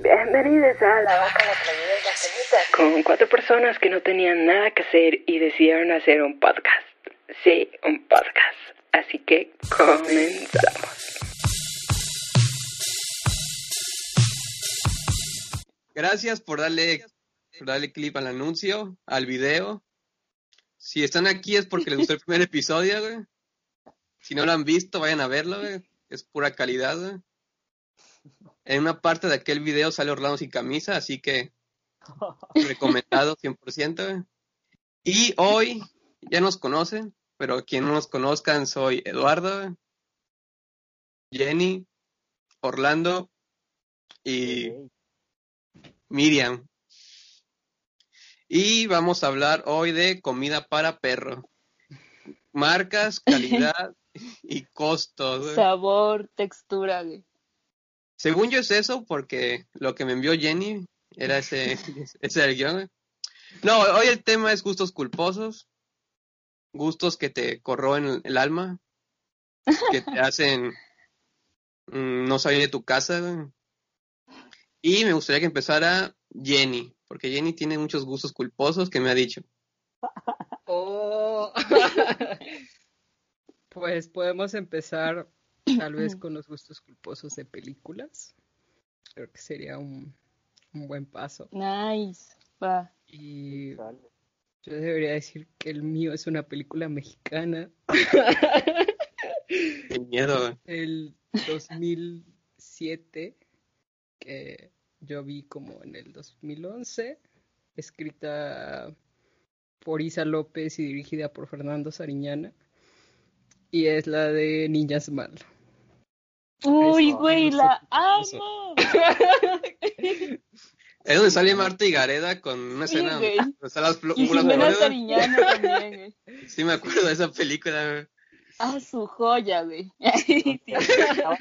Bienvenidos a La Vaca, la Traidora y la Cenita. Con cuatro personas que no tenían nada que hacer y decidieron hacer un podcast. Sí, un podcast. Así que comenzamos. Gracias por darle, por darle clip al anuncio, al video. Si están aquí es porque les gustó el primer episodio, güey. Si no lo han visto, vayan a verlo, güey. Es pura calidad, güey. En una parte de aquel video sale Orlando sin camisa, así que recomendado 100%. güey. Y hoy ya nos conocen, pero quien no nos conozcan soy Eduardo, Jenny, Orlando y Miriam. Y vamos a hablar hoy de comida para perro. Marcas, calidad y costos. Sabor, textura, güey. Según yo es eso, porque lo que me envió Jenny era ese, ese era el guion. güey. No, hoy el tema es gustos culposos, gustos que te corroen el alma, que te hacen mm, no salir de tu casa. güey. Y me gustaría que empezara Jenny, porque Jenny tiene muchos gustos culposos que me ha dicho. Oh. pues podemos empezar tal vez con los gustos culposos de películas. Creo que sería un, un buen paso. Nice. Va. Y yo debería decir que el mío es una película mexicana. Qué miedo. El 2007, que yo vi como en el 2011, escrita por Isa López y dirigida por Fernando Sariñana. Y es la de Niñas Mal. Uy, güey, la amo. Es donde sale Marta y Gareda con una Sí, escena güey. donde están las. Sariñana también, güey. Sí me acuerdo de esa película. güey. Ah, su joya, güey. Estaba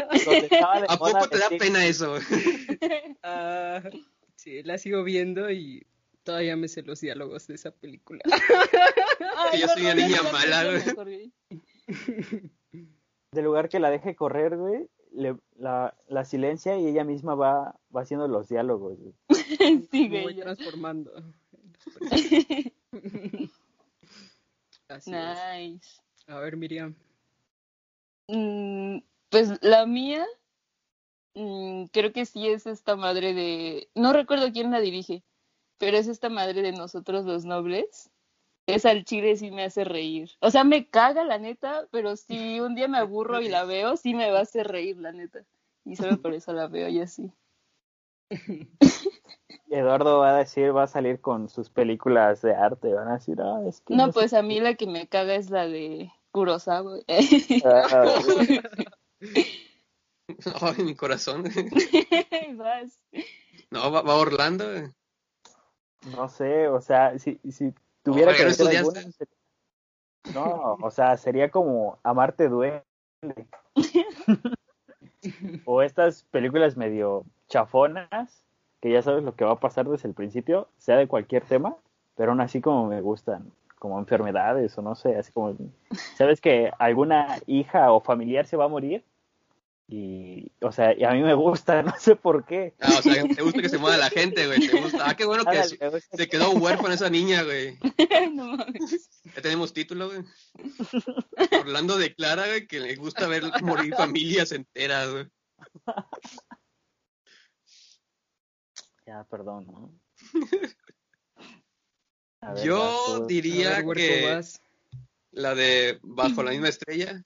de ¿A poco te da pena eso? güey? Ah, sí, la sigo viendo y todavía me sé los diálogos de esa película. Ay, yo soy una niña mala, güey. mejor, güey. De lugar que la deje correr, güey, le- la, la silencia y ella misma va, va haciendo los diálogos. Sí, voy transformando. Así es. Nice. A ver, Miriam. Mm, pues la mía, mm, creo que sí es esta madre de, no recuerdo quién la dirige, pero es esta madre de nosotros los nobles. Esa al chile sí me hace reír. O sea, me caga la neta, pero si un día me aburro y la veo, sí me va a hacer reír la neta. Y solo por eso la veo y así. Eduardo va a decir, va a salir con sus películas de arte. Van a decir, ah, es que. No, pues a mí la que me caga es la de Kurosawa. Ah, güey. Ay, mi corazón. Vas. No, va, va Orlando. No sé, o sea, si, si tuviera que No, o sea, sería como Amarte duele. o estas películas medio chafonas, que ya sabes lo que va a pasar desde el principio, sea de cualquier tema, pero aún así como me gustan, como enfermedades o no sé, así como, sabes que alguna hija o familiar se va a morir y, o sea, y a mí me gusta, no sé por qué. Ah, o sea, te gusta que se mueva la gente, güey. Te gusta. Ah, qué bueno que Ándale, se, quedó huérfana esa niña, güey. No mames. Ya tenemos título, güey. Orlando declara, güey, que le gusta ver morir familias enteras, güey. Ya, perdón, ¿no? Ver, Yo tú. Diría ver, que vas. la de Bajo la misma estrella.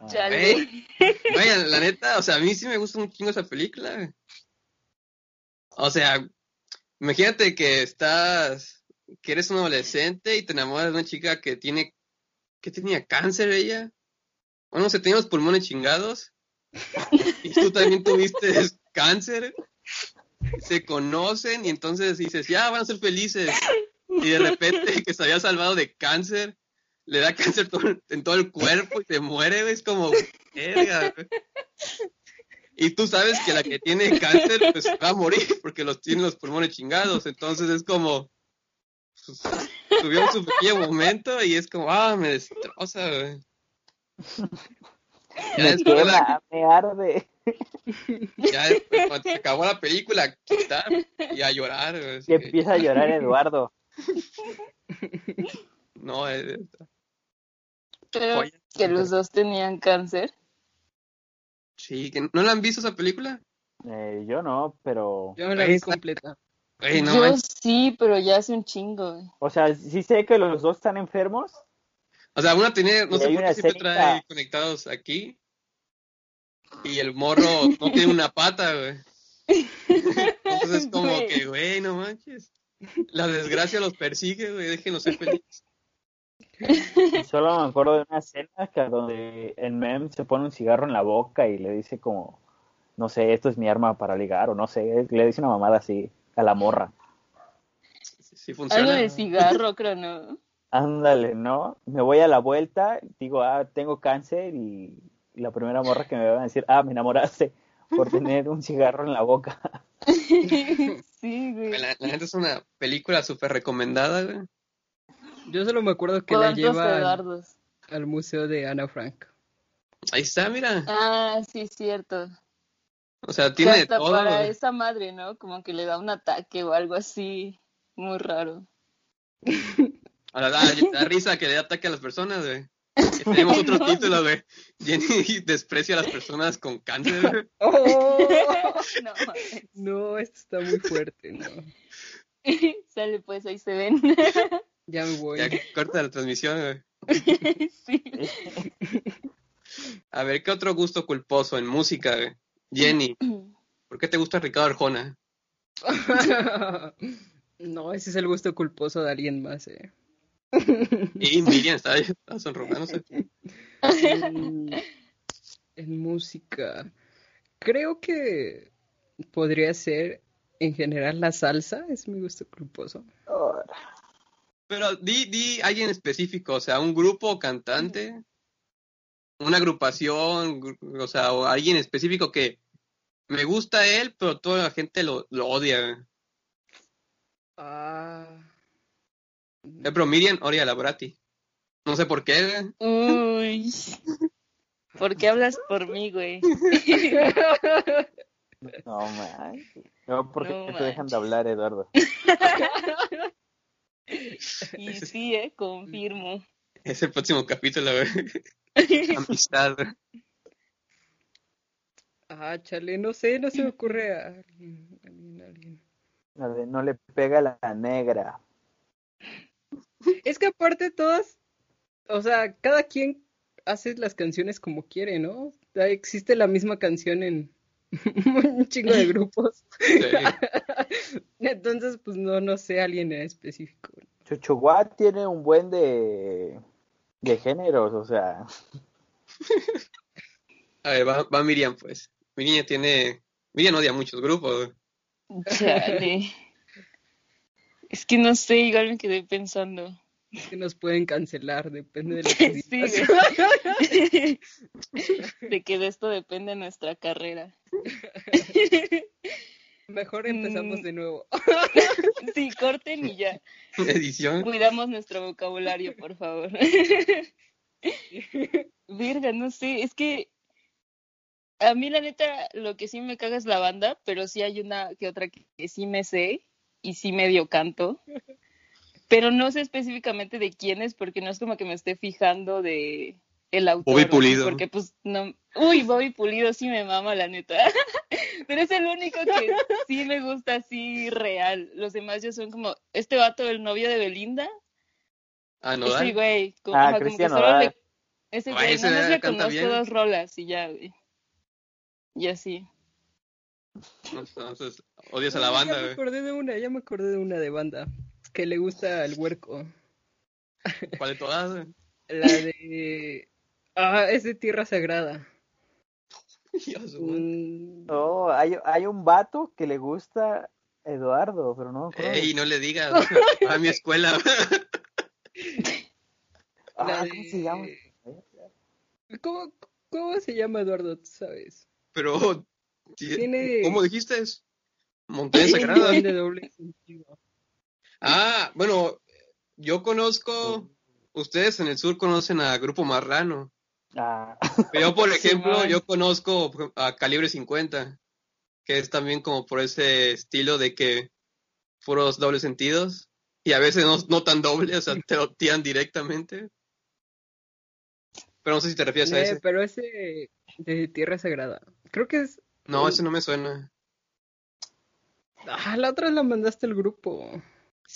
O sea, eh, vaya, la neta, o sea, a mí sí me gusta un chingo esa película. O sea, imagínate que estás, que eres un adolescente y te enamoras de una chica que tiene, que tenía cáncer ella. Bueno, se tenía los pulmones chingados. Y tú también tuviste cáncer. Se conocen y entonces dices, ya van a ser felices. Y de repente que se había salvado de cáncer, le da cáncer todo- en todo el cuerpo y se muere, güey, es como, verga, güey. Y tú sabes que la que tiene cáncer, pues va a morir porque los tiene los pulmones chingados. Entonces es como, pues, tuvieron su pequeño momento y es como, ah, me destroza, güey. Ya Me después, la- me arde. ya después, cuando se acabó la película, quitar y a llorar. güey, Y que- empieza a llorar Eduardo. no, es- Pero que los dos tenían cáncer. sí, que ¿no la han visto esa película? Eh, yo no, pero... Yo no la vi completa. No Yo sí, pero ya hace un chingo. güey. O sea, sí sé que los dos están enfermos. O sea, una tiene, no Y sé hay por una qué siempre trae conectados aquí. Y el morro no tiene una pata, güey. Entonces es como Güey. que, güey, no manches. La desgracia los persigue, güey, déjenos ser felices. Y solo me acuerdo de una escena que donde el mem se pone un cigarro en la boca y le dice como, no sé, esto es mi arma para ligar, o no sé, le dice una mamada así a la morra. Sí, sí Algo funciona. de cigarro, creo, ¿no? Ándale, ¿no? Me voy a la vuelta, digo, ah, tengo cáncer y, la primera morra que me va a decir, ah, me enamoraste por tener un cigarro en la boca. sí, güey. La, la neta es una película súper recomendada, güey. Yo solo me acuerdo que la ¿Cuántos lleva al, museo de Ana Frank. Ahí está, mira. Ah, sí, cierto. O sea, Que tiene de hasta todo. para esa madre, ¿no? Como que le da un ataque o algo así. Muy raro. Ahora da, da risa que le dé ataque a las personas, güey. Tenemos otro No. título, güey. Jenny desprecia a las personas con cáncer, güey. no. No, esto está muy fuerte, no. Sale pues, ahí se ven. Ya me voy. Ya corta la transmisión, güey. sí. A ver, ¿qué otro gusto culposo en música, güey? Jenny, ¿por qué te gusta Ricardo Arjona? no, ese es el gusto culposo de alguien más, eh. Y Miriam está, está sonrojándose. En, en música. Creo que podría ser en general la salsa, es mi gusto culposo. Pero di, di alguien específico, o sea, un grupo o cantante, una agrupación, gru- o sea, o alguien específico que me gusta él, pero toda la gente lo, lo odia. Ah. Ejemplo, Miriam odia a Laborati. No sé por qué. Uy. ¿Por qué hablas por mí, güey? No, man. No, porque No te dejan de hablar, Eduardo. Y sí, eh, confirmo. Es el próximo capítulo, güey. Amistad. Ah, chale, no sé, no se me ocurre a alguien, alguien, alguien. La de no le pega la negra. Es que aparte todas, o sea, cada quien hace las canciones como quiere, ¿no? Existe la misma canción en un chingo de grupos. Sí. Entonces, pues no, no sé alguien en específico. Chuchuá tiene un buen de, de géneros, o sea, A ver, va, va Miriam, pues. Miriam tiene... Miriam odia muchos grupos. Chale. Es que no sé, igual me quedé pensando. Que nos pueden cancelar, depende de lo que Sí, güey. De que de esto depende nuestra carrera. Mejor empezamos Mm. de nuevo. Sí, corten y ya. Edición. Cuidamos nuestro vocabulario, por favor. Virga, no sé, es que a mí la neta lo que sí me caga es la banda, pero sí hay una que otra que, que sí me sé y sí medio canto. Pero no sé específicamente de quién es porque no es como que me esté fijando de el autor. Bobby Pulido. Porque pues no... Uy, Bobby Pulido sí me mama la neta. Pero es el único que sí me gusta así real. Los demás ya son como este vato, el novio de Belinda. Ah, no, Ese güey, como, Ah, como que solo le, ese Güey, güey, ese nada más le conozco bien. dos rolas y ya, güey. Y así. Entonces, odias a la Ya banda, me güey. acordé de una, ya me acordé de una de banda que le gusta al huerco. ¿Cuál de todas? La de... Ah, es de Tierra Sagrada. Dios. Mm, no, hay, hay un vato que le gusta Eduardo, pero no. Ey, no le digas a mi escuela. Ah, ¿cómo de- se llama? ¿Cómo, ¿Cómo se llama Eduardo? ¿Tú sabes? Pero, ¿ti- Tiene- ¿cómo dijiste? Montaña Tiene Sagrada. de doble sentido. Ah, bueno, yo conozco, ustedes en el sur conocen a Grupo Marrano. Ah, yo, por ejemplo, yo conozco a Calibre 50, que es también como por ese estilo de que puros dobles sentidos y a veces no, no tan doble, o sea, te lo tiran directamente. Pero no sé si te refieres a Eh, ese. pero ese de Tierra Sagrada. Creo que es. No, ese no me suena. Ah, la otra la mandaste al grupo.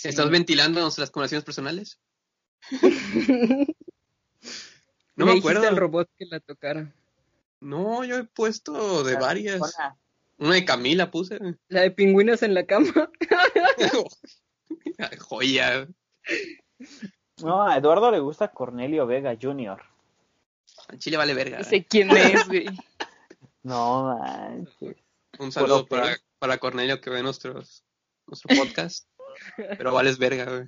¿Estás ventilando las conversaciones personales? No me dijiste acuerdo. al robot que la tocara. No, yo he puesto de varias. Una de Camila puse. La de pingüinos en la cama. Joya. No, a Eduardo le gusta Cornelio Vega Jr. Al Chile vale verga. No sé quién es, güey. No manches. Un saludo para Cornelio que ve nuestros, nuestro podcast. Pero vales verga, güey.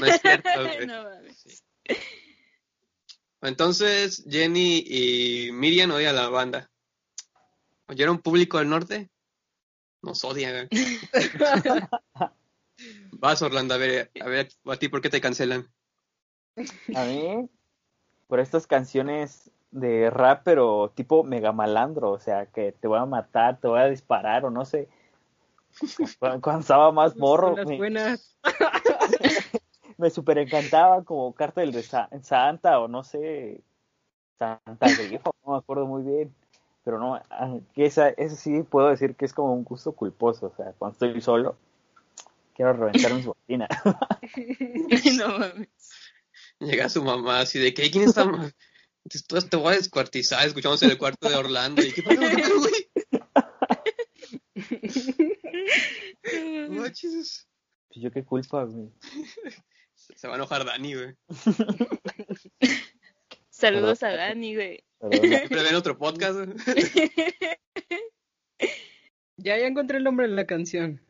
No es cierto, güey. No mames. Entonces, Jenny y Miriam odian a la banda. ¿Oyeron público del norte? Nos odian, güey. Vas, Orlando, a ver, a ver, a ti, ¿por qué te cancelan? A mí, por estas canciones de rap, pero tipo mega malandro, o sea, que te voy a matar, te voy a disparar, o no sé. Cuando, cuando estaba más morro, las me, buenas. me super encantaba como Cártel de Sa- Santa, o no sé, Santa Grifo, no me acuerdo muy bien. Pero no, ah, que esa, eso sí puedo decir que es como un gusto culposo, o sea, cuando estoy solo, quiero reventar mis. No mames. Llega su mamá así de que, ¿quién está? Después te voy a descuartizar, escuchamos en el cuarto de Orlando. ¿Y qué pasó, güey? No. Pues yo qué culpa, güey. Se va a enojar Dani, güey. Saludos a Dani, güey. Siempre ven otro podcast, güey. Ya, ya encontré el nombre de la canción.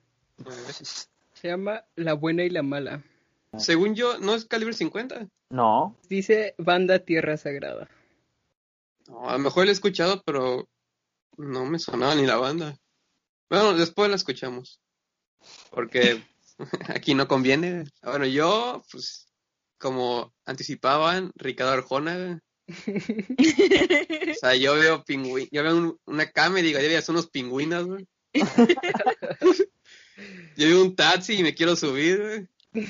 Se llama La Buena y la Mala. Según yo, ¿no es calibre 50? No, Dice Banda Tierra Sagrada. No, a lo mejor la he escuchado, pero no me sonaba ni la banda. Bueno, después la escuchamos. Porque aquí no conviene. Bueno, yo, pues, como anticipaban, Ricardo Arjona. O sea, yo veo pingüinos, yo veo un- una cama y digo, ya son unos pingüinos, güey. Yo veo un taxi y me quiero subir, güey.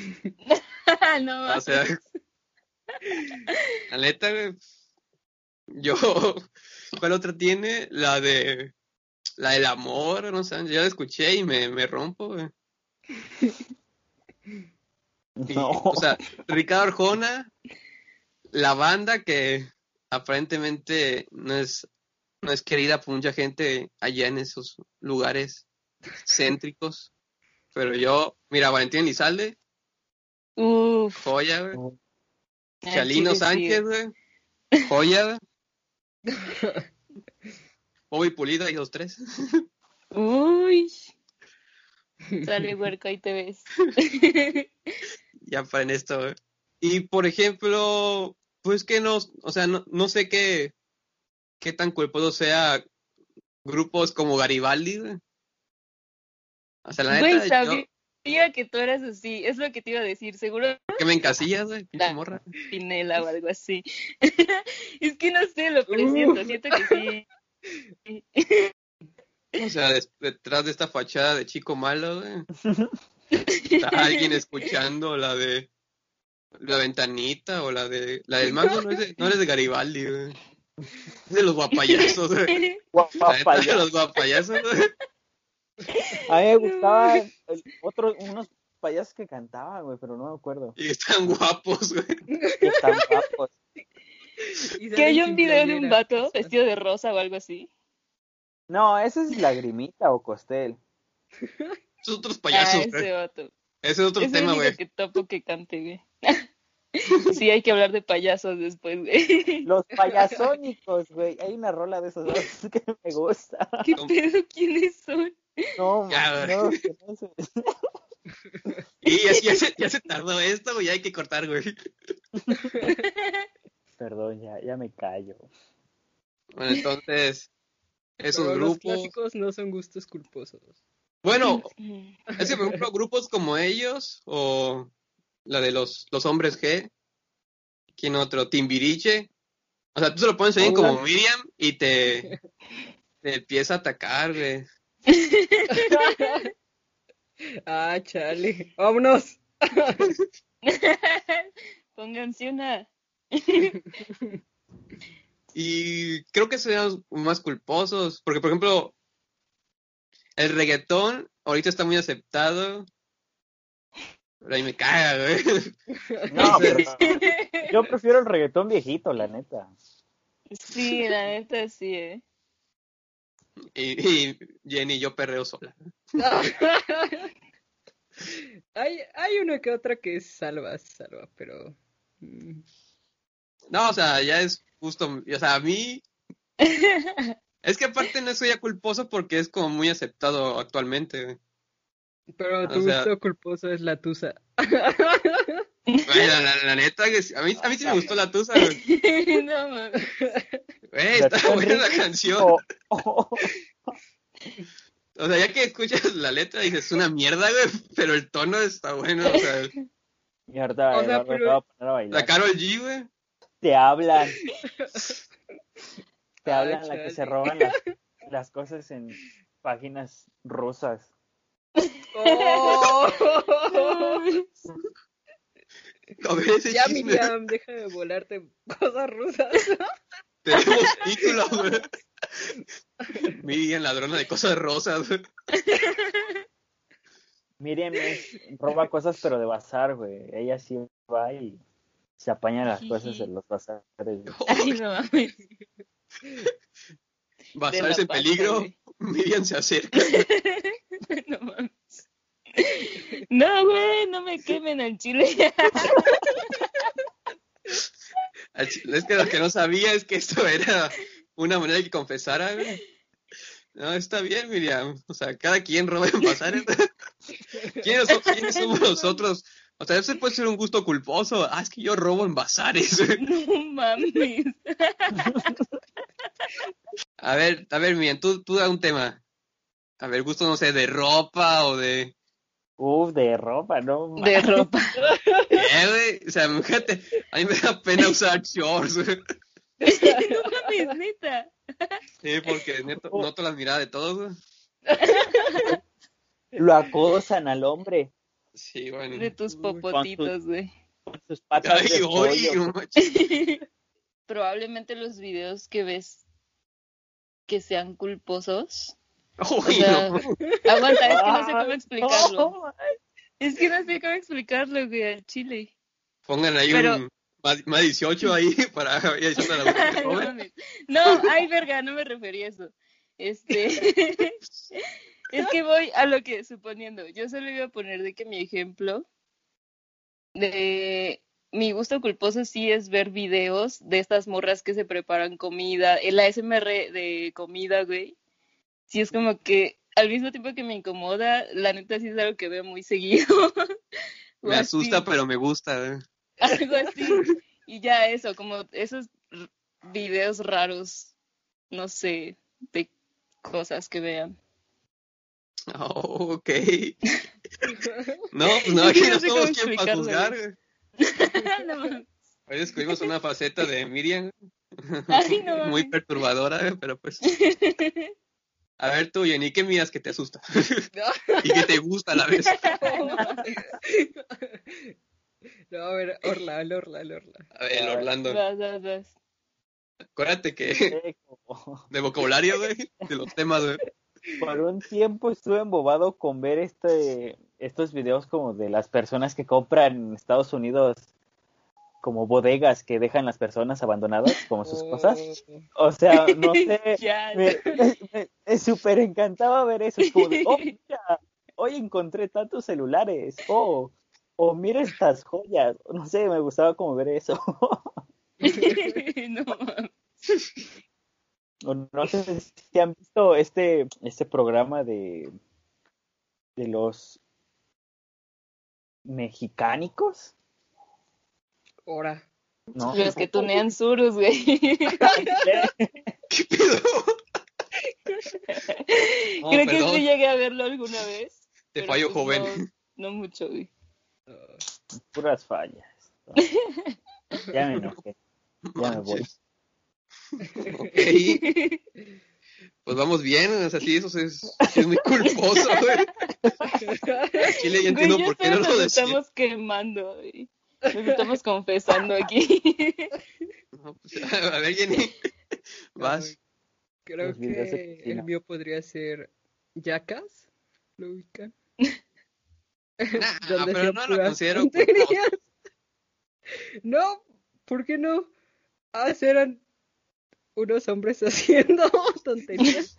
no O sea, la neta, güey. Yo, ¿cuál otra tiene? La de, la del amor, no sé, yo la escuché y me, me rompo, güey. Y, no. O sea, Ricardo Arjona, la banda que aparentemente no es, no es querida por mucha gente allá en esos lugares céntricos. Pero yo, mira, Valentín Elizalde, Uf. joya, güey. al Chalino. Sánchez, güey. Joya, güey. Bobby Pulido y los tres. Uy. Sale huerco, ahí te ves. ya para en esto, güey. Y por ejemplo, pues que no, o sea, no, no sé qué, qué tan culposo sea grupos como Garibaldi, güey. O sea, la Güey, neta, yo, sabía que tú eras así. Es lo que te iba a decir. Seguro que me encasillas, güey, pinche morra. Pinela o algo así. es que no sé, lo presiento. Siento que sí. O sea, detrás de esta fachada de chico malo, güey. Está alguien escuchando la de la ventanita o la de la del mango no es de, no eres de Garibaldi, güey. Es de los guapayazos, güey. Guapa, La neta, payaso. de los guapayazos, güey. A mí me gustaban el- otros, unos payasos que cantaban, güey, pero no me acuerdo. Y están guapos, güey. Están guapos. Que hay un video de un vato vestido de rosa o algo así. No, ese es Lagrimita o Costel. Esos otros Ah, payasos, ese vato. Ese es otro Es tema, güey. que topo que cante, güey. sí, hay que hablar de payasos después, güey. Los payasónicos, güey. Hay una rola de esos dos que me gusta. ¿Qué pedo? ¿Quiénes son? No, Ya, no, que no sé. Y ya, ya se, ya se tardó esto, güey. Ya hay que cortar, güey. Perdón, ya, ya me callo. Bueno, entonces, esos Pero los grupos. clásicos no son gustos culposos. Bueno, es que, por ejemplo, grupos como ellos, o la de los, los hombres G, ¿quién otro? Timbiriche, O sea, tú se lo pones ahí como Miriam y te, te empieza a atacar, güey. ah, chale. Vámonos. Pónganse una. y creo que serían más culposos, porque por ejemplo, el reggaetón ahorita está muy aceptado. Pero ahí me caga, güey. No, pero yo prefiero el reggaetón viejito, la neta. Sí, la neta sí, eh. Y, y Jenny, yo perreo sola. hay, hay una que otra que salva, salva, pero... No, o sea, ya es justo, o sea, a mí... es que aparte no soy ya culposo porque es como muy aceptado actualmente. Pero tu gusto culposo es la tusa. la, la, neta, a mí, a mí sí me gustó la tusa, No, mames. Güey, está buena la canción. O sea, ya que escuchas la letra dices, es una mierda, güey, pero el tono está bueno, o sea. Mierda, o sea, pero... La Carol G, güey. Te hablan. Te hablan la que se roban las, las cosas en páginas rusas. Oh. A ver ese ya, Miriam, deja de volarte cosas rusas. Tenemos título, güey. Miriam, ladrona de cosas rosas. Miriam roba cosas, pero de bazar, güey. Ella sí va y se apaña las cosas en los bazares. Ay, no mames. Bazares en peligro. Miriam se acerca. no mames. No, güey, no me quemen al chile. Es que lo que no sabía es que esto era una manera de que confesara, güey. No, está bien, Miriam. O sea, cada quien roba en bazares. ¿Quiénes, ¿Quiénes somos nosotros? O sea, eso puede ser un gusto culposo. Ah, es que yo robo en bazares. No mames. A ver, a ver, Miriam, tú, tú da un tema. A ver, gusto, no sé, de ropa o de... Uf, de ropa, ¿no? De ropa. Eh, güey. O sea, fíjate, a mí me da pena usar shorts, no mames, neta. Sí, porque neto, noto las miradas de todos. Lo acosan al hombre. Sí, bueno. De tus popotitos, güey. Con sus patas Ay, de pollo. Probablemente los videos que ves que sean culposos Uy, no. Aguanta, es que no sé cómo explicarlo. Es que no sé cómo explicarlo, güey, al chile. Pongan ahí un más, 18 ahí para la no, no, ay, verga, no me refería a eso. Este. es que voy a lo que, suponiendo, yo solo iba a poner de que mi ejemplo de mi gusto culposo sí es ver videos de estas morras que se preparan comida, el ASMR de comida, güey sí es como que al mismo tiempo que me incomoda, la neta sí es algo que veo muy seguido. me asusta, pero me gusta. ¿eh? Algo así. Y ya eso, como esos videos raros, no sé, de cosas que vean. Oh, ok. no, pues no, aquí no, somos quien para juzgar. no, Hoy descubrimos una faceta de Miriam. muy perturbadora, pero pues. A ver tú, Jenny, ¿qué miras que te asusta? y que te gusta a la vez. no, a ver, Orlando, Orlando, Orlando. A ver, Orlando. Vas, vas, vas. Acuérdate que de vocabulario, güey, de los temas, güey. Por un tiempo estuve embobado con ver este estos videos como de las personas que compran en Estados Unidos como bodegas que dejan las personas abandonadas como sus cosas. O sea, no sé, me, me, súper encantaba ver eso. Como oh, mira, hoy encontré tantos celulares. Oh, oh, mira estas joyas. No sé, me gustaba como ver eso. no. No sé si han visto este, este programa de, de los mexicánicos. Ahora. No. Los que tunean surus, güey. ¿Qué pedo? Creo que sí llegué a verlo alguna vez. Te fallo, pues joven. No, mucho, güey. Puras fallas. ya me enojé. Ya me voy. Ok. Pues vamos bien, o sea, sí, eso es, es muy culposo, güey. Chile ya entiendo Güey, por qué no lo nos decía. estamos quemando, güey. Nos estamos confesando aquí. No, pues, a ver, Jenny, vas. Creo de que el mío podría ser Jackass. ¿Lo ubican? Nah, pero se no lo considero. No, ¿por qué no? Ah, eran unos hombres haciendo tonterías.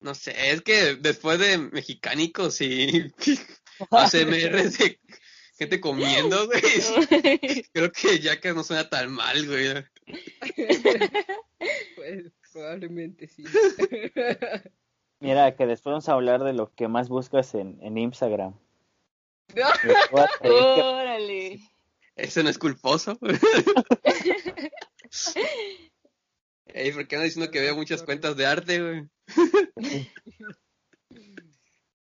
No sé, es que después de mexicánicos y ACMR de gente comiendo, güey, creo que ya que no suena tan mal, güey. pues probablemente sí. Mira, que después vamos a hablar de lo que más buscas en, en Instagram. No. Órale. Eso no es culposo. Ey, ¿por qué no diciendo que veo muchas cuentas de arte, güey?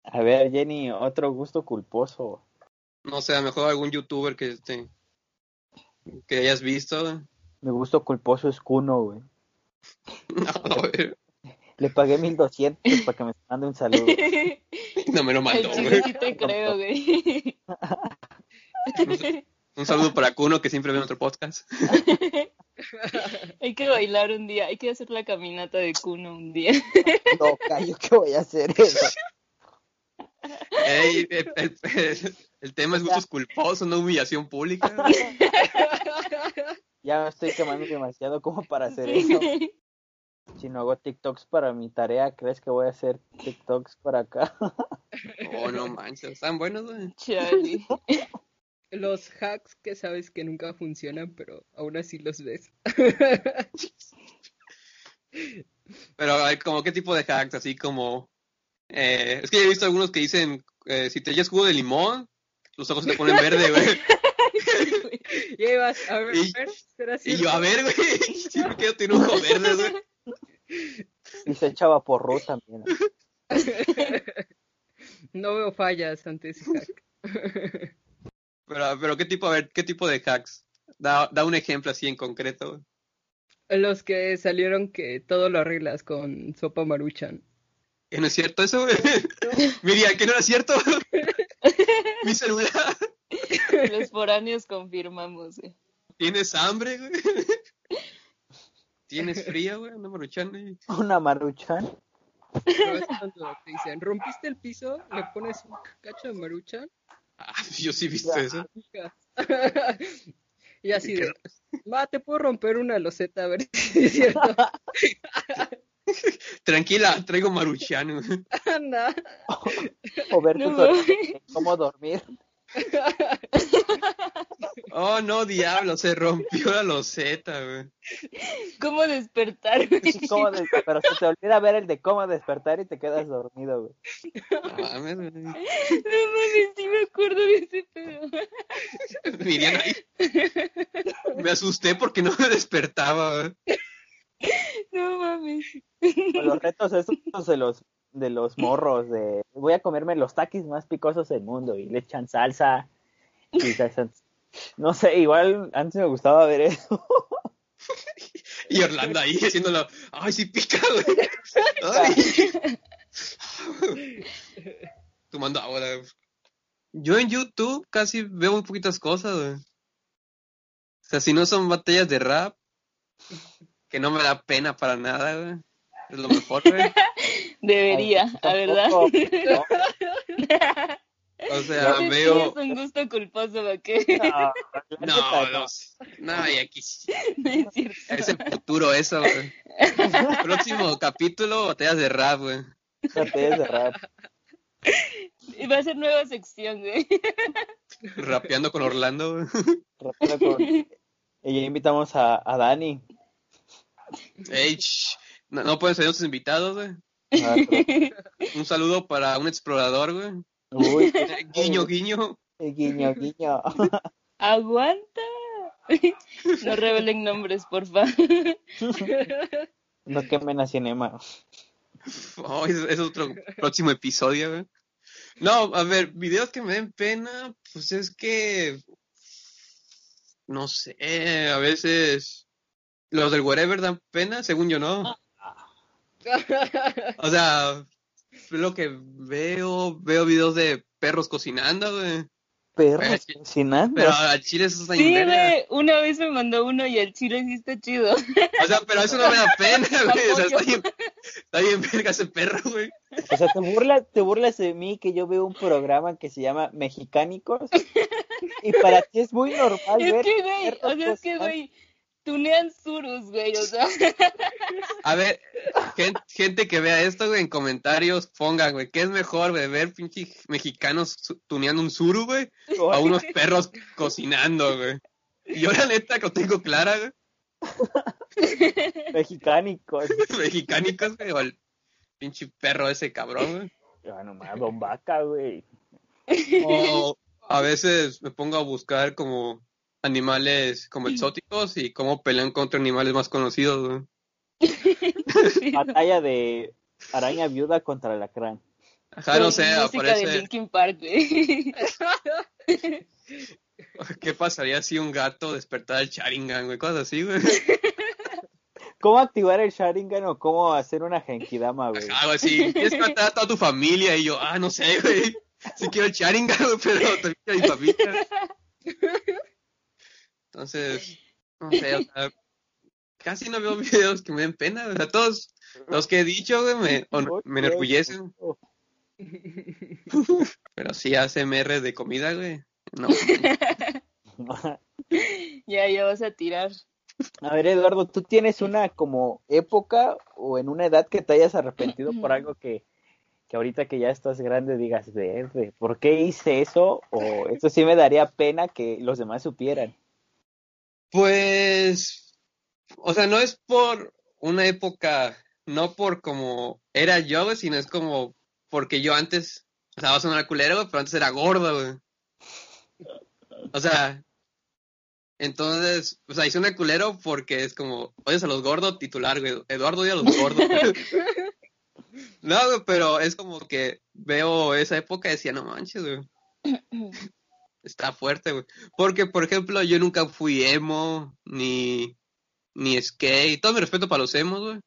A ver, Jenny, otro gusto culposo. No sé, a lo mejor algún youtuber que este que hayas visto. güey. Mi gusto culposo es Kuno, güey. No, güey, Le pagué 1200 para que me mande un saludo. no me lo mandó, güey. sí te creo, güey. Un saludo para Kuno que siempre ve nuestro podcast. Hay que bailar un día, hay que hacer la caminata de Kuno un día. No, callo, que voy a hacer eso. Ey, el, el- el- el tema es gustos culposos, no humillación pública. Ya me estoy quemando demasiado como para hacer eso. Si no hago TikToks para mi tarea, ¿crees que voy a hacer TikToks para acá? Oh, no manches, están buenos, güey. Los hacks que sabes que nunca funcionan, pero aún así los ves. Pero, a ver, como qué tipo de hacks, así como... eh, es que he visto algunos que dicen, eh, si te echas jugo de limón, los ojos se te ponen verde, güey. Y ahí vas, a ver, Y- ¿será Y cierto? yo, a ver, güey, siempre quiero tener un ojo verde, güey. Y se echaba porro también. No veo fallas ante ese hack. Pero, pero, ¿qué tipo, a ver, qué tipo de hacks? Da, da un ejemplo así en concreto. Los que salieron que todo lo arreglas con sopa maruchan. ¿Que no es cierto eso, güey? Miriam, ¿que no era cierto? Mi celular. Los foráneos confirmamos, güey. ¿Tienes hambre, güey? ¿Tienes frío, güey? No maruchan, güey. Una maruchan. No es cuando te dicen, rompiste el piso, le pones un cacho de maruchan. Ah, yo sí he visto eso. y así de, va, te puedo romper una loseta a ver si es cierto. Tranquila, traigo maruchan, güey. Anda. O ver No cómo dormir. Oh, no, diablo, se rompió la loseta, güey. ¿Cómo despertar, güey? Cómo des- Pero se te olvida ver el de cómo despertar y te quedas dormido, güey. No mames, güey. No mames, sí me acuerdo de ese pedo. Miriam ahí. Me asusté porque no me despertaba, güey. No mames. Los retos esos de los de los morros de voy a comerme los taquis más picosos del mundo y le echan salsa y salsa. No sé, igual antes me gustaba ver eso. Y Orlando ahí haciéndolo. Ay, sí pica, güey. Ay. Tomando güey. Yo en YouTube casi veo muy poquitas cosas, güey. O sea, si no son batallas de rap, que no me da pena para nada, güey. Es lo mejor, güey. Debería, la verdad. ¿no? O sea, Sí, veo. Es un gusto culposo, ¿va qué? No, la No, neta, no. No, y aquí. No es cierto. Es el futuro eso, güey. Próximo capítulo, batallas de rap, güey. batallas de rap. Y Va a ser nueva sección, güey. Rapeando con Orlando, güey. Rápido con- Y ya invitamos a, a Dani. Ey, no, no pueden ser nuestros invitados, güey. Ah, pero- Un saludo para un explorador, güey. Uy, Guiño, guiño. guiño, guiño. ¡Aguanta! No revelen nombres, porfa. No quemen a Cinema. Oh, es, es otro próximo episodio, güey. No, a ver, videos que me den pena, pues es que no sé, a veces los del wherever dan pena, según yo no. O sea, lo que veo, veo videos de perros cocinando, güey. Perros cocinando. Pero al chile eso está Sí, güey, una vez me mandó uno y el chile sí está chido. O sea, pero eso no me da pena, güey. O sea, está bien, está bien verga ese perro, güey. O sea, te burlas, te burlas de mí que yo veo un programa que se llama Mexicánicos y para ti es muy normal Es ver que, güey, perros o sea, es que, güey, tunean surus, güey, o sea. A ver, gen- gente que vea esto, güey, en comentarios pongan, güey, ¿qué es mejor, güey, ver pinche mexicanos tuneando un suru, güey, a unos perros cocinando, güey? Y yo la neta que lo tengo clara, güey, Mexicánicos. mexicánicos, güey, o el pinche perro ese cabrón, güey. Ya nomás, Don Vaca, güey. O a veces me pongo a buscar como animales como exóticos y cómo pelean contra animales más conocidos. Batalla de araña viuda contra alacrán. Ajá, no sé, Música de aparece... Linkin Park, güey. ¿Qué pasaría si un gato despertara el Sharingan, güey? Cosas así, güey. ¿Cómo activar el Sharingan o cómo hacer una Genkidama, güey? Algo así. ¿Quieres matar a toda tu familia? Y yo, ah, no sé, güey. Sí quiero el Sharingan, güey, pero también a mi familia. Entonces, no sé, o sea, casi no veo videos que me den pena. O sea, todos los que he dicho, güey, me, o- me enorgullecen. Pero sí, ASMR de comida, güey. No. ya, ya vas a tirar. A ver, Eduardo, ¿tú tienes una como época o en una edad que te hayas arrepentido por algo que, que ahorita que ya estás grande digas, verde, ¿por qué hice eso? O eso sí me daría pena que los demás supieran. Pues, o sea, no es por una época, no por como era yo, güey, sino es como porque yo antes, o sea, va a sonar culero, güey, pero antes era gordo, güey. O sea, entonces, o sea, hice una culero porque es como, odias a los gordos, titular, güey. Eduardo odia a los gordos. No, güey, pero es como que veo esa época y decía, no manches, güey. Está fuerte, güey. Porque, por ejemplo, yo nunca fui emo, ni, ni skate. Todo mi respeto para los emos, güey.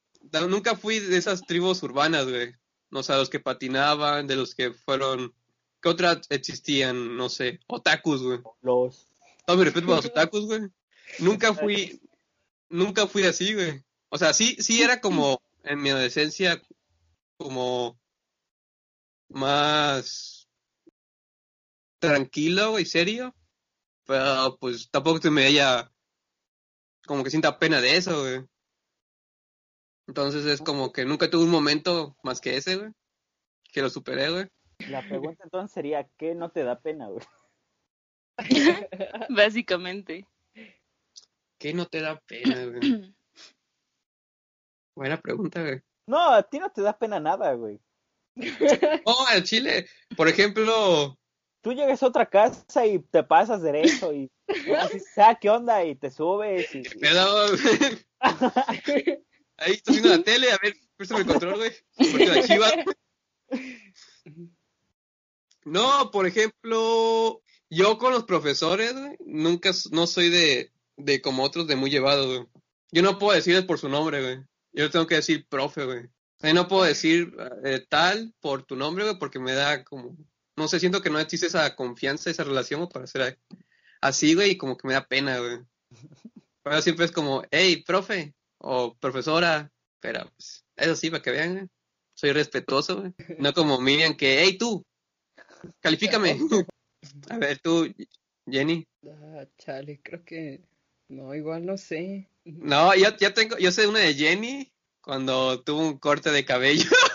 Nunca fui de esas tribus urbanas, güey. No sé, los que patinaban, de los que fueron... ¿Qué otras existían? No sé. Otakus, güey. Los Todo mi respeto para los otakus, güey. Nunca fui... Nunca fui así, güey. O sea, sí, sí era como en mi adolescencia como más tranquilo y serio, pero pues tampoco se me haya como que sienta pena de eso, güey. Entonces es como que nunca tuve un momento más que ese, güey, que lo superé, güey. La pregunta entonces sería, ¿qué no te da pena, güey? Básicamente. ¿Qué no te da pena, güey? Buena pregunta, güey. No, a ti no te da pena nada, güey. Oh, al chile, por ejemplo, Tú llegas a otra casa y te pasas derecho y así, ah, ¿qué onda? Y te subes y... perdón, ahí estoy viendo la tele, a ver, préstame el control, güey. Porque la chiva. No, por ejemplo, yo con los profesores, güey, nunca, no soy de, de como otros de muy llevado, güey. Yo no puedo decirles por su nombre, güey. Yo tengo que decir profe, güey. O sea, no puedo decir eh, tal por tu nombre, güey, porque me da como, no sé, siento que no existe esa confianza, esa relación, para ser así, güey, y como que me da pena, güey. Pero siempre es como, hey, profe, o profesora, pero pues, eso sí, para que vean, güey. Soy respetuoso, güey. No como Miriam que, hey, tú, califícame. A ver, tú, Jenny. Ah, chale, creo que no, igual no sé. No, ya, ya tengo, yo sé una de Jenny cuando tuvo un corte de cabello.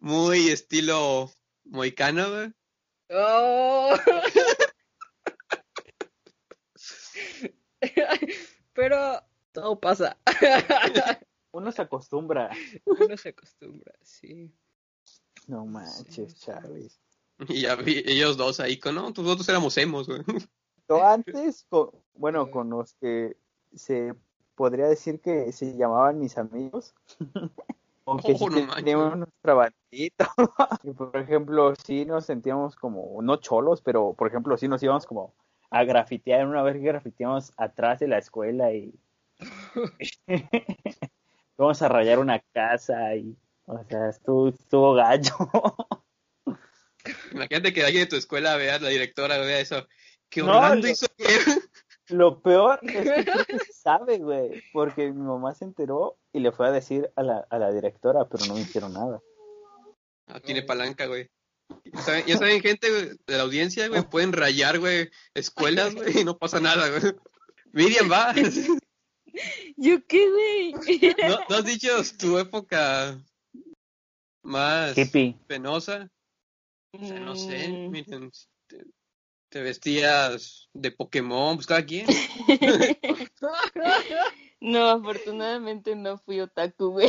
Muy estilo moicano, güey. ¡Oh! Pero todo pasa. Uno se acostumbra. Uno se acostumbra, sí. No manches, Charlie. Y ya vi ellos dos ahí con, no, nosotros éramos emos, güey. Yo antes, con- bueno, con los que se podría decir que se llamaban mis amigos, aunque sí Oh, no manches. teníamos nuestra bandita. y por ejemplo, sí nos sentíamos como, no cholos, pero por ejemplo, sí nos íbamos como a grafitear. Una vez que grafiteamos atrás de la escuela y vamos a rayar una casa y, o sea, estuvo, estuvo gallo. Imagínate que alguien de tu escuela vea, la directora vea eso. Que No, Orlando lo- hizo? Lo peor es que no sabe, güey, porque mi mamá se enteró y le fue a decir a la, a la directora, pero no me hicieron nada. Ah, tiene palanca, güey. Ya saben, ya saben, gente güey, de la audiencia, güey, pueden rayar, güey, escuelas, güey, y no pasa nada, güey. Miriam, va. ¿Yo qué, güey? ¿No, no has dicho tu época más Hippie. penosa? O sea, no sé, Mm, Miriam, te, te vestías de Pokémon, pues cada quien. No, afortunadamente no fui otaku, güey.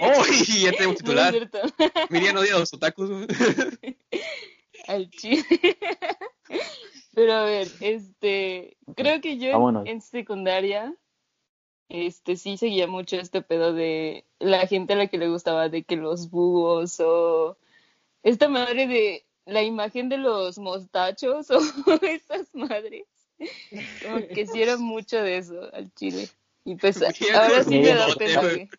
¡Oh! Y ya tenemos No es titular. cierto. Miriam odia a los otakus. Al chile. Pero a ver, este, creo que yo en- Vámonos. en secundaria, este, sí seguía mucho este pedo de la gente a la que le gustaba de que los búhos o esta madre de la imagen de los mostachos o esas madres. Como que sí era mucho de eso al chile. Y pues ahora sí me da pena.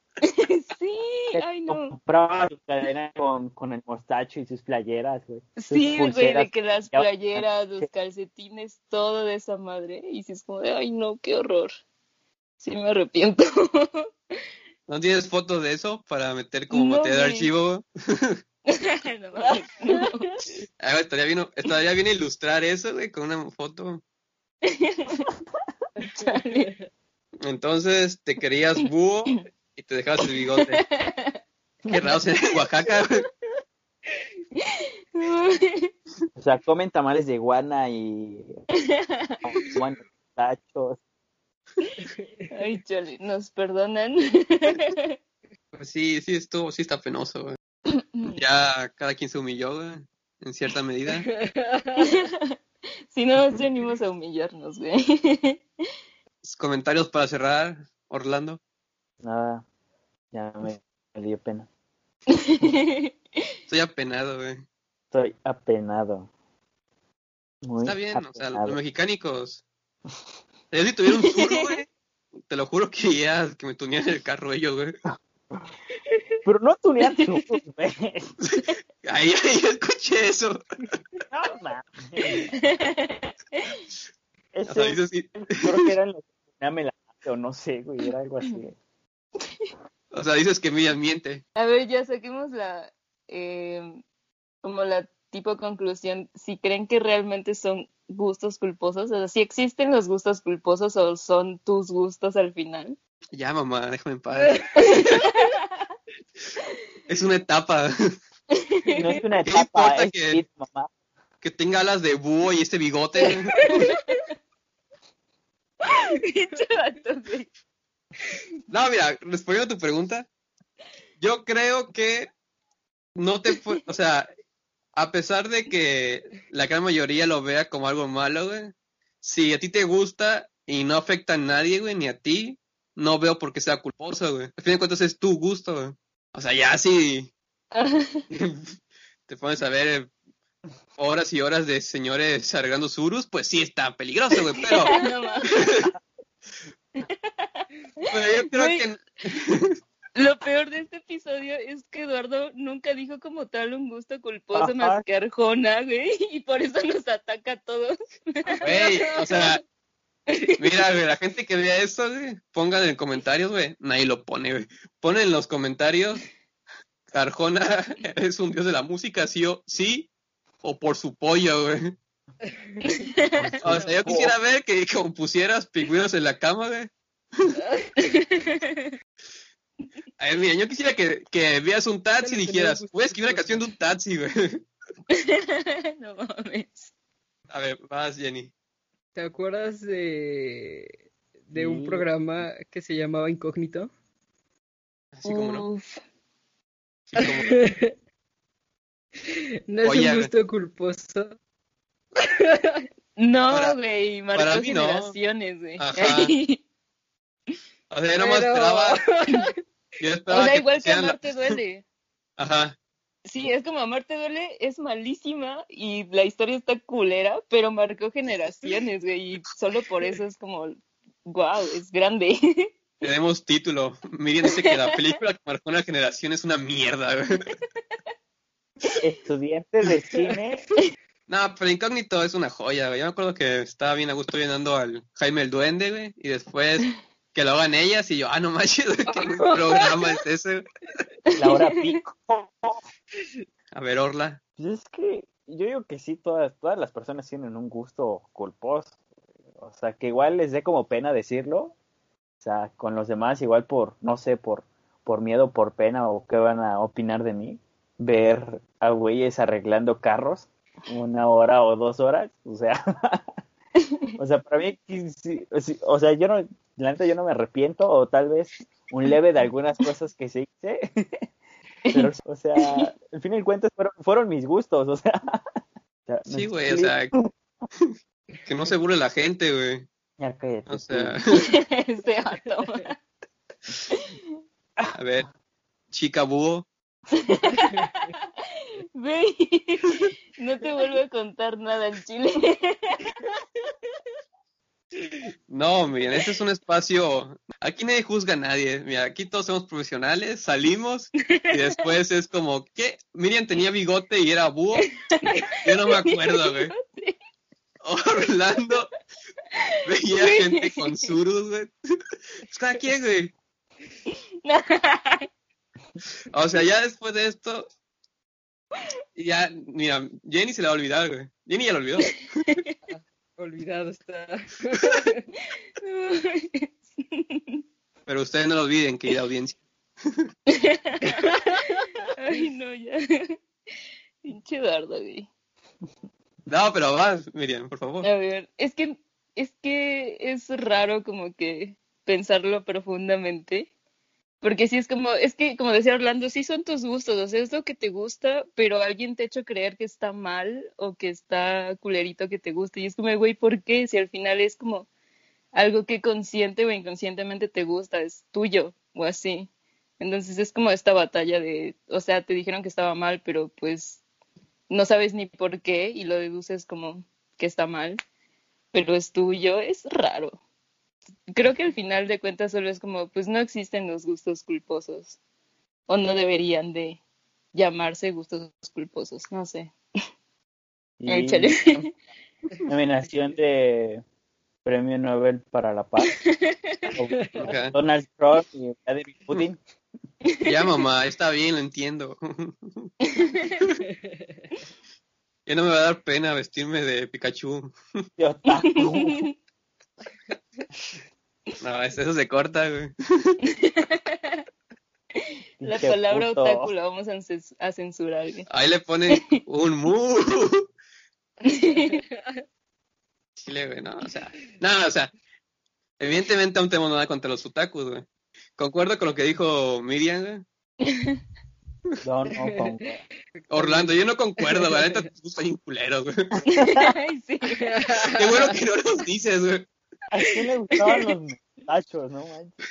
Sí, ay no. Compraba su cadena con, con el mostacho y sus playeras, güey. Sí, güey, de que las playeras, los calcetines, todo de esa madre. Y si es como de, ay, no, qué horror. Sí, me arrepiento. ¿No tienes fotos de eso para meter como No, material de archivo? No no. Ah, estaría bien, estaría bien ilustrar eso, güey, con una foto. Entonces te querías búho y te dejabas el bigote. Qué raro ser en Oaxaca. O sea, comen tamales de iguana y. Ay, chale, nos perdonan. Pues sí, sí estuvo, sí está penoso, güey. Ya cada quien se humilló, güey, en cierta medida. Si no nos venimos a humillarnos, güey. Comentarios para cerrar, Orlando. Nada, ya me, me dio pena. Estoy apenado, güey. Estoy apenado. Muy Está bien, o sea, los mexicánicos. Si tuviera un sur, güey, te lo juro que ya que me tunean el carro ellos, güey. Pero no tunear tú, güey. Ahí, ahí escuché eso. No, mames. O sea, Ese sí. creo que eran los La o no sé, güey, era algo así. o sea, dices que Miriam miente. A ver, ya saquemos la, eh, como la tipo conclusión, si creen que realmente son gustos culposos, o sea, si existen los gustos culposos o son tus gustos al final. Ya, mamá, déjame en paz. es una etapa. No es una ¿Qué etapa, importa es que- mamá. Que tenga alas de búho y este bigote. No, mira, respondiendo a tu pregunta, yo creo que no te fue, o sea, a pesar de que la gran mayoría lo vea como algo malo, güey, si a ti te gusta y no afecta a nadie, güey, ni a ti, no veo por qué sea culposo, güey. Al fin de cuentas es tu gusto, güey. O sea, ya si te pones a ver horas y horas de señores cargando surus, pues sí está peligroso, güey, pero, pero yo creo que Lo peor de este episodio es que Eduardo nunca dijo como tal un gusto culposo Ajá. más que Arjona, güey, y por eso nos ataca a todos. Güey, o sea, mira, güey, la gente que vea esto, güey, pongan en comentarios, güey, nadie lo pone, güey. Ponen en los comentarios, Arjona es un dios de la música, sí o sí, o por su pollo, güey. O sea, yo quisiera ver que compusieras pingüinos en la cama, güey. A ver, mira, yo quisiera que, que veas un taxi y dijeras, voy a escribir una canción de un taxi, güey. no mames. A ver, vas, Jenny. ¿Te acuerdas de, de un programa que se llamaba Incógnito? Así como no. Así como... No es Oye, un gusto culposo. No, güey, marcó generaciones, güey. O sea, yo nomás Pero- esperaba. Yo O sea, que igual que pusieran la- amarte duele. Ajá. Sí, es como Amarte Duele, es malísima y la historia está culera, pero marcó generaciones, güey, y solo por eso es como, wow, es grande. Tenemos título. Miriam dice que la película que marcó una generación es una mierda, güey. Estudiantes de cine. No, pero Incógnito es una joya, güey. Yo me acuerdo que estaba bien a gusto viendo al Jaime el Duende, güey, y después que lo hagan ellas y yo, ah, no manches, ¿qué programa es ese? Laura Pico. A ver, Orla. Pues es que yo digo que sí, todas, todas las personas tienen un gusto culposo. O sea, que igual les dé como pena decirlo. O sea, con los demás, igual por, no sé, por, por miedo, por pena o qué van a opinar de mí. Ver a güeyes arreglando carros una hora o dos horas. O sea, o sea, para mí, sí, o sea, yo no, la neta yo no me arrepiento o tal vez un leve de algunas cosas que se hice. Pero, o sea, al fin y al cuentas fueron, fueron mis gustos, o sea. sí, güey, o sea, que no se burle la gente, güey. Ya cállate. O sea. Este. A ver, chica búho. Güey, no te vuelvo a contar nada en Chile. No, miren, este es un espacio. Aquí nadie juzga a nadie. Mira, aquí todos somos profesionales, salimos y después es como, ¿qué? Miriam tenía bigote y era búho. Yo no me acuerdo, güey. Orlando veía gente con surus, güey. Pues cada quien, güey. O sea, ya después de esto, ya, mira, Jenny se la va a olvidar, güey. Jenny ya lo olvidó. Olvidado está. Pero ustedes no lo olviden, querida audiencia. Ay, no, ya. Pinche dardo, güey. No, pero vas, Miriam, por favor. A ver, es que, es que es raro como que pensarlo profundamente. Porque sí es como, es que como decía Orlando, sí son tus gustos, o sea, es lo que te gusta, pero alguien te ha hecho creer que está mal o que está culerito que te gusta. Y es como, güey, ¿por qué? Si al final es como algo que consciente o inconscientemente te gusta, es tuyo o así. Entonces es como esta batalla de, o sea, te dijeron que estaba mal, pero pues no sabes ni por qué y lo deduces como que está mal, pero es tuyo, es raro creo que al final de cuentas solo es como, pues no existen los gustos culposos o no deberían de llamarse gustos culposos, no sé. Y nominación de Premio Nobel para la Paz. Donald Trump y Vladimir Putin. Ya, mamá, está bien, lo entiendo. Ya no me va a dar pena vestirme de Pikachu. de otaku. No, eso se corta, güey. La Pinche palabra puto. otaku la vamos a, cens- a censurar. güey. Ahí le ponen un mu. Chile, güey, no, o sea, no, o sea, evidentemente aún tenemos nada contra los otakus, güey. Concuerdo con lo que dijo Miriam, güey. No, no, con- Orlando, yo no concuerdo, güey, la neta tus gustos bien culeros, güey. Ay, sí. Qué bueno que no los dices, güey. ¿A quién le gustaban los no?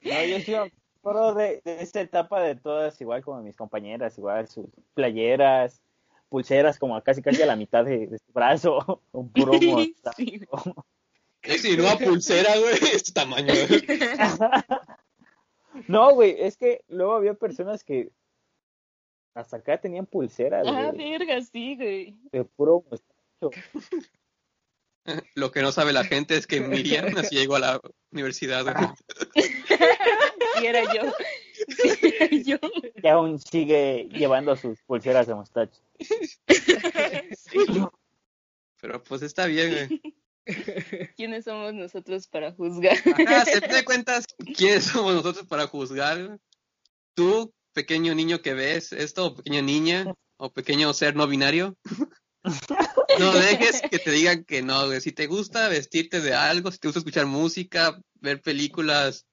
No, yo sí me acuerdo de, de esta etapa de todas, igual como mis compañeras, igual sus playeras, pulseras como casi casi a la mitad de, de su brazo, un puro mostacho. Sí. Es una pulsera, güey, este tamaño, güey. No, güey, es que luego había personas que hasta acá tenían pulseras, Ah, güey, verga, sí, güey. de puro mostacho. Lo que no sabe la gente es que Miriam así llegó a la universidad, güey. Sí, era yo. Sí, era yo. Que aún sigue llevando sus pulseras de mostacho. Sí. Pero pues está bien, güey. ¿Quiénes somos nosotros para juzgar? Ajá, ¿se te cuentas quiénes somos nosotros para juzgar? Tú, pequeño niño que ves esto, o pequeña niña, o pequeño ser no binario. No dejes que te digan que no, güey. Si te gusta vestirte de algo, si te gusta escuchar música, ver películas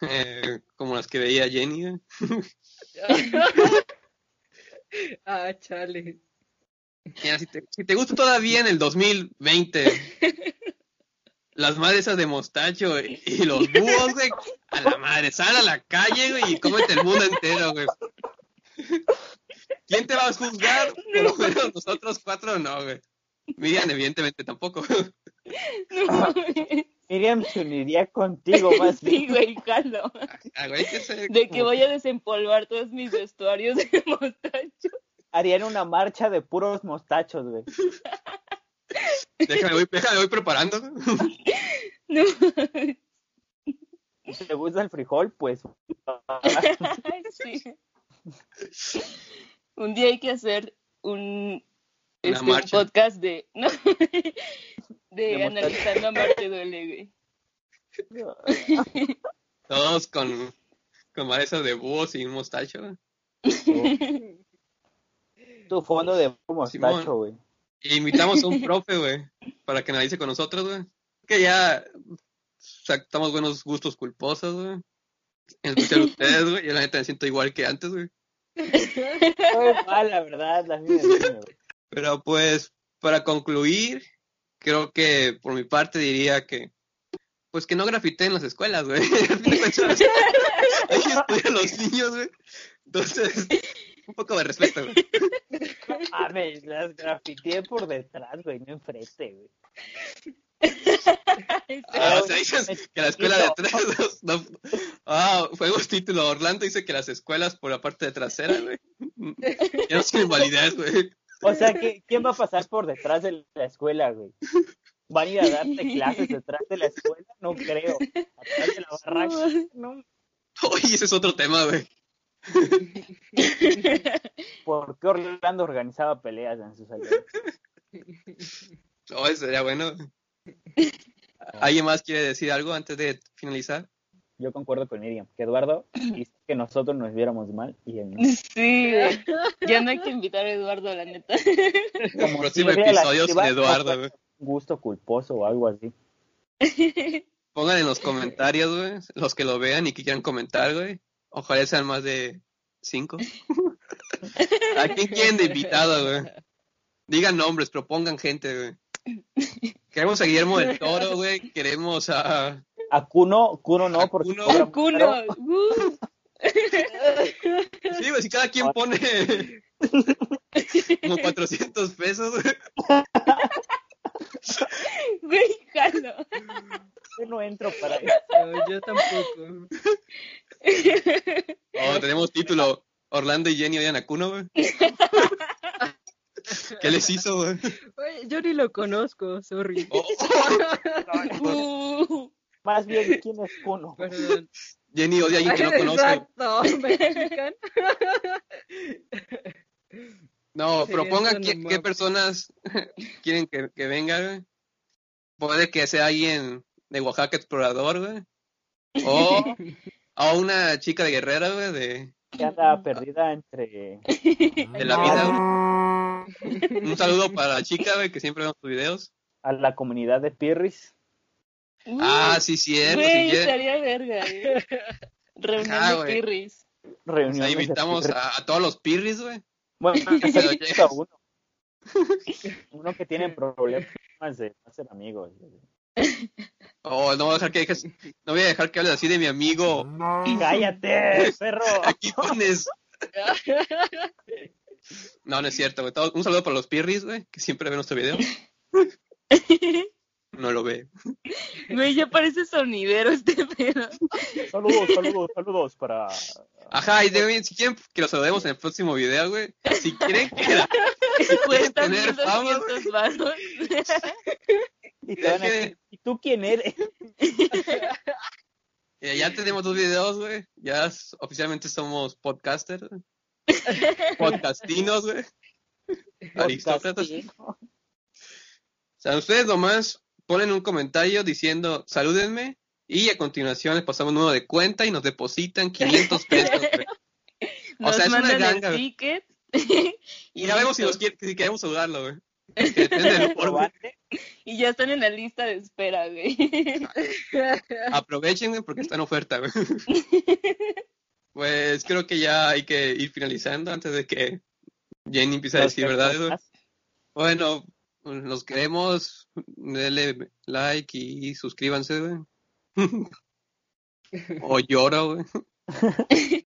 eh, como las que veía Jenny, ah, chale. Mira, si, te, si te gusta todavía en el 2020 las madres esas de mostacho y, y los búhos, güey, A la madre, sal a la calle, güey, y cómete el mundo entero, güey. ¿Quién te va a juzgar? Por lo menos nosotros cuatro no, güey. Miriam, evidentemente tampoco. No, Miriam se uniría contigo más sí, bien. güey, jalo. Ah, güey, que ser De que voy a desempolvar todos mis vestuarios de mostacho. Harían una marcha de puros mostachos, güey. Déjame, voy, déjame, voy preparando. No, Si te gusta el frijol, pues sí. Un día hay que hacer un, este, podcast de, no, de analizando a Marte duele, güey. Todos con, con malezas de búhos y un mostacho. güey. tu fondo de mostacho, güey. Y invitamos a un profe, güey, para que analice con nosotros, güey. Que ya sacamos buenos gustos culposos, güey. En especial ustedes, güey. Yo la neta me siento igual que antes, güey. Fue mal, la verdad, la güey. Pero pues, para concluir, creo que por mi parte diría que, pues que no grafiten en las escuelas, güey. Cuentas, Ahí estudian los niños, güey. Entonces, un poco de respeto, güey. A ver, las grafiteé por detrás, güey, no enfrente, güey. Ah, o sea, dices que la escuela de atrás no, no- Ah, juegos título. Orlando dice que las escuelas por la parte de trasera, güey. Ya no güey. O sea, ¿quién va a pasar por detrás de la escuela, güey? ¿Van a ir a darte clases detrás de la escuela? No creo. Atrás de la barraca. No. Oye, ese es otro tema, güey. ¿Por qué Orlando organizaba peleas en sus salones? Oh, sería bueno. ¿Alguien más quiere decir algo antes de finalizar? Yo concuerdo con Miriam, que Eduardo hizo que nosotros nos viéramos mal y él no. Sí, güey. Ya no hay que invitar a Eduardo, la neta. Como próximo si vería la- episodio de Eduardo, güey. Un gusto culposo o algo así. Pongan en los comentarios, güey, los que lo vean y que quieran comentar, güey. Ojalá sean más de cinco. ¿A quién quieren de invitado, güey? Digan nombres, propongan gente, güey. Queremos a Guillermo del Toro, güey. Queremos a... A Kuno, Kuno no, porque Cuno. caro. Uh, Sí, güey, si cada quien pone como 400 pesos, güey. Güey, jalo. Yo no entro para eso. No, yo tampoco. Oh, tenemos título. Orlando y Jenny odian a Kuno, güey. ¿Qué les hizo, güey? Yo ni lo conozco, sorry. Oh, Uh, Más bien, ¿quién es Kuno? Perdón. Jenny odia a alguien que no conoce. Exacto, ¿me explican? No, Sí, propongan qué, no qué personas quieren que, que venga, güey. Puede que sea alguien de Oaxaca explorador, güey. O a una chica de guerrera, güey, de, Que anda perdida entre... de la vida, güey. Un saludo para la chica, güey, que siempre vemos tus videos. a la comunidad de Pirris. Ah, sí, cierto. si Güey, quieren, estaría verga, eh. Reunión Ah, de güey. pirris. pues Reuniones ahí de invitamos Pirris. a, a todos los pirris, güey. Bueno, Pero necesito a uno. Uno que tiene problemas de hacer amigos. Oh, no voy a dejar que dejes- no voy a dejar que hables así de mi amigo. ¡Cállate, perro! Aquí pones. No, no es cierto, güey. Todo- Un saludo para los pirris, güey, que siempre ven nuestro video. No lo ve. Güey, ya parece sonidero este pedo. Saludos, saludos, saludos para... Ajá, y deben, si quieren que los saludemos en el próximo video, güey. Si quieren que la- Cuesta tener fama, 1200 varos. Y, te van a Es que- decir, ¿y tú quién eres? ya tenemos dos videos, güey. Ya oficialmente somos podcasters, güey. Podcastinos, güey. Aristócratas. O sea, ustedes nomás ponen un comentario diciendo salúdenme y a continuación les pasamos un número de cuenta y nos depositan 500 pesos. O Nos sea, es una ganga. Y ya vemos si, nos quiere- si queremos saludarlo, güey. Y ya están en la lista de espera, güey. Aprovechen, porque está en oferta, güey. Pues creo que ya hay que ir finalizando antes de que Jenny empiece a decir verdades, güey. Bueno, los queremos. Denle like y suscríbanse, güey. O lloro, güey.